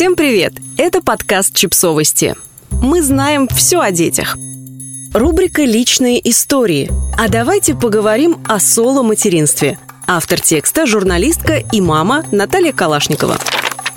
Всем привет! Это подкаст «Чипсовости». Мы знаем все о детях. Рубрика «Личные истории». А давайте поговорим о соло-материнстве. Автор текста – журналистка и мама Наталья Калашникова.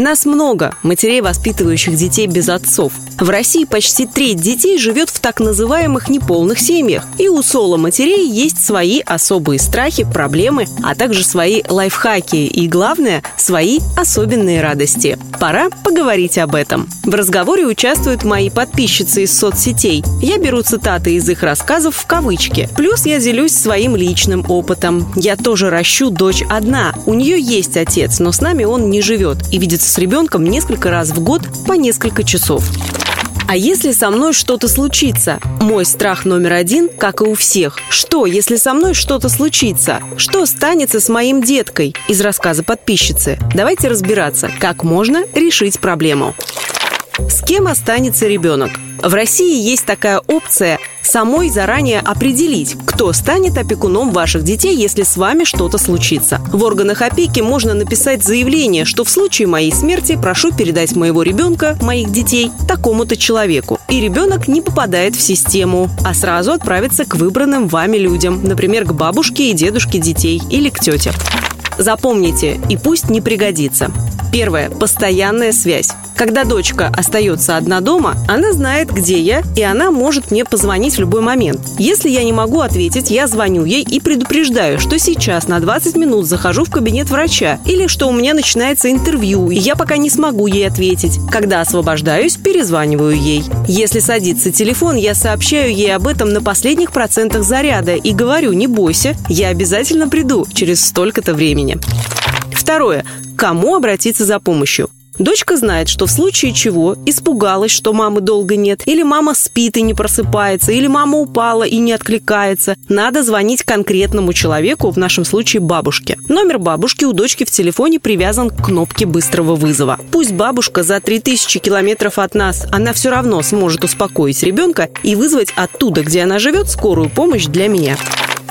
Нас много, матерей, воспитывающих детей без отцов. В России почти треть детей живет в так называемых неполных семьях. И у соло-матерей есть свои особые страхи, проблемы, а также свои лайфхаки и, главное, свои особенные радости. Пора поговорить об этом. В разговоре участвуют мои подписчицы из соцсетей. Я беру цитаты из их рассказов в кавычки. Плюс я делюсь своим личным опытом. Я тоже ращу дочь одна. У нее есть отец, но с нами он не живет и видится с ребенком несколько раз в год по несколько часов. А если со мной что-то случится? Мой страх номер один, как и у всех. Что, если со мной что-то случится? Что станется с моим деткой? Из рассказа подписчицы. Давайте разбираться, как можно решить проблему. С кем останется ребенок? В России есть такая опция самой заранее определить, кто станет опекуном ваших детей, если с вами что-то случится. В органах опеки можно написать заявление, что в случае моей смерти прошу передать моего ребенка, моих детей, такому-то человеку. И ребенок не попадает в систему, а сразу отправится к выбранным вами людям, например, к бабушке и дедушке детей или к тете. Запомните, и пусть не пригодится. Первое. Постоянная связь. Когда дочка остается одна дома, она знает, где я, и она может мне позвонить в любой момент. Если я не могу ответить, я звоню ей и предупреждаю, что сейчас на 20 минут захожу в кабинет врача или что у меня начинается интервью, и я пока не смогу ей ответить. Когда освобождаюсь, перезваниваю ей. Если садится телефон, я сообщаю ей об этом на последних процентах заряда и говорю, не бойся, я обязательно приду через столько-то времени. Второе. Кому обратиться за помощью? Дочка знает, что в случае чего испугалась, что мамы долго нет, или мама спит и не просыпается, или мама упала и не откликается. Надо звонить конкретному человеку, в нашем случае бабушке. Номер бабушки у дочки в телефоне привязан к кнопке быстрого вызова. Пусть бабушка за 3000 километров от нас, она все равно сможет успокоить ребенка и вызвать оттуда, где она живет, скорую помощь для меня.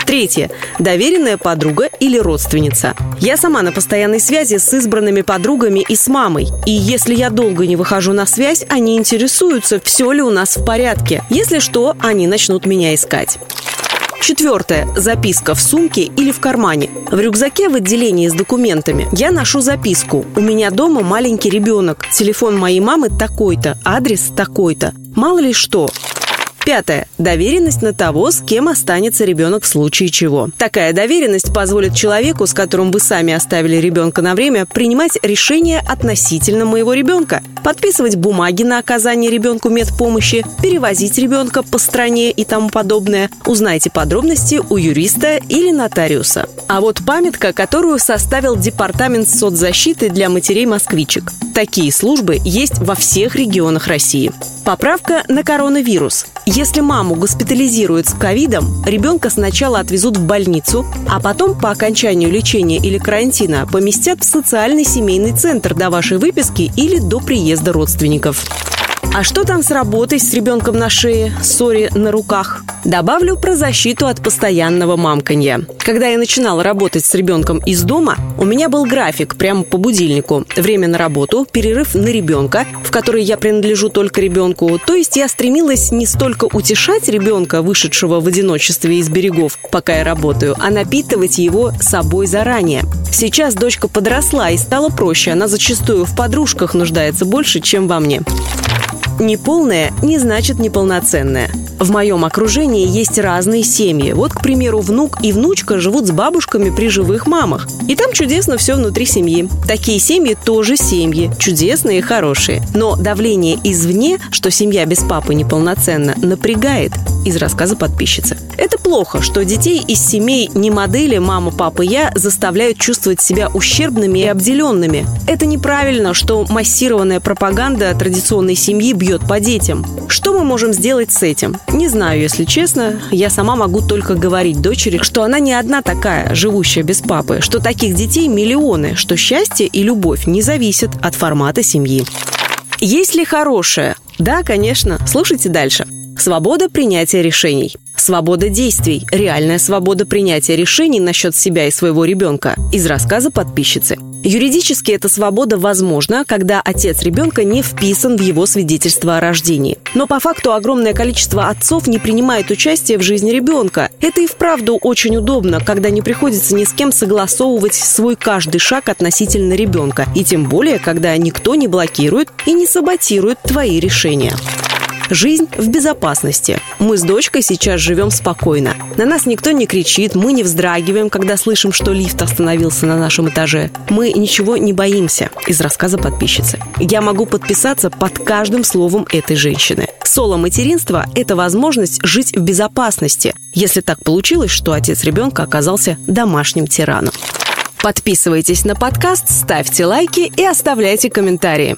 Третье. Доверенная подруга или родственница. Я сама на постоянной связи с избранными подругами и с мамой. И если я долго не выхожу на связь, они интересуются, все ли у нас в порядке. Если что, они начнут меня искать. Четвертое. Записка в сумке или в кармане. В рюкзаке в отделении с документами я ношу записку. У меня дома маленький ребенок. Телефон моей мамы такой-то, адрес такой-то. Мало ли что. Пятое. Доверенность на того, с кем останется ребенок в случае чего. Такая доверенность позволит человеку, с которым вы сами оставили ребенка на время, принимать решения относительно моего ребенка, подписывать бумаги на оказание ребенку медпомощи, перевозить ребенка по стране и тому подобное. Узнайте подробности у юриста или нотариуса. А вот памятка, которую составил Департамент соцзащиты для матерей-москвичек. Такие службы есть во всех регионах России. Поправка на коронавирус. Если маму госпитализируют с ковидом, ребенка сначала отвезут в больницу, а потом по окончанию лечения или карантина поместят в социальный семейный центр до вашей выписки или до приезда родственников. А что там с работой с ребенком на шее, ссоре на руках? Добавлю про защиту от постоянного мамканья. Когда я начинала работать с ребенком из дома, у меня был график прямо по будильнику. Время на работу, перерыв на ребенка, в который я принадлежу только ребенку. То есть я стремилась не столько утешать ребенка, вышедшего в одиночестве из берегов, пока я работаю, а напитывать его собой заранее. Сейчас дочка подросла и стала проще. Она зачастую в подружках нуждается больше, чем во мне. Неполная не значит неполноценная. В моем окружении есть разные семьи. Вот, к примеру, внук и внучка живут с бабушками при живых мамах. И там чудесно все внутри семьи. Такие семьи тоже семьи. Чудесные и хорошие. Но давление извне, что семья без папы неполноценна, напрягает. Из рассказа подписчицы. Это плохо, что детей из семей не модели «мама, папа, я» заставляют чувствовать себя ущербными и обделенными. Это неправильно, что массированная пропаганда традиционной семьи бьет по детям. Что мы можем сделать с этим? Не знаю, если честно. Я сама могу только говорить дочери, что она не одна такая, живущая без папы, что таких детей миллионы, что счастье и любовь не зависят от формата семьи. Есть ли хорошее? Да, конечно. Слушайте дальше. Свобода принятия решений. Свобода действий, реальная свобода принятия решений насчет себя и своего ребенка из рассказа подписчицы. Юридически эта свобода возможна, когда отец ребенка не вписан в его свидетельство о рождении. Но по факту огромное количество отцов не принимает участие в жизни ребенка. Это и вправду очень удобно, когда не приходится ни с кем согласовывать свой каждый шаг относительно ребенка. И тем более, когда никто не блокирует и не саботирует твои решения. Жизнь в безопасности. Мы с дочкой сейчас живем спокойно. На нас никто не кричит, мы не вздрагиваем, когда слышим, что лифт остановился на нашем этаже. Мы ничего не боимся из рассказа подписчицы. Я могу подписаться под каждым словом этой женщины. Соло-материнство – это возможность жить в безопасности, если так получилось, что отец ребенка оказался домашним тираном. Подписывайтесь на подкаст, ставьте лайки и оставляйте комментарии.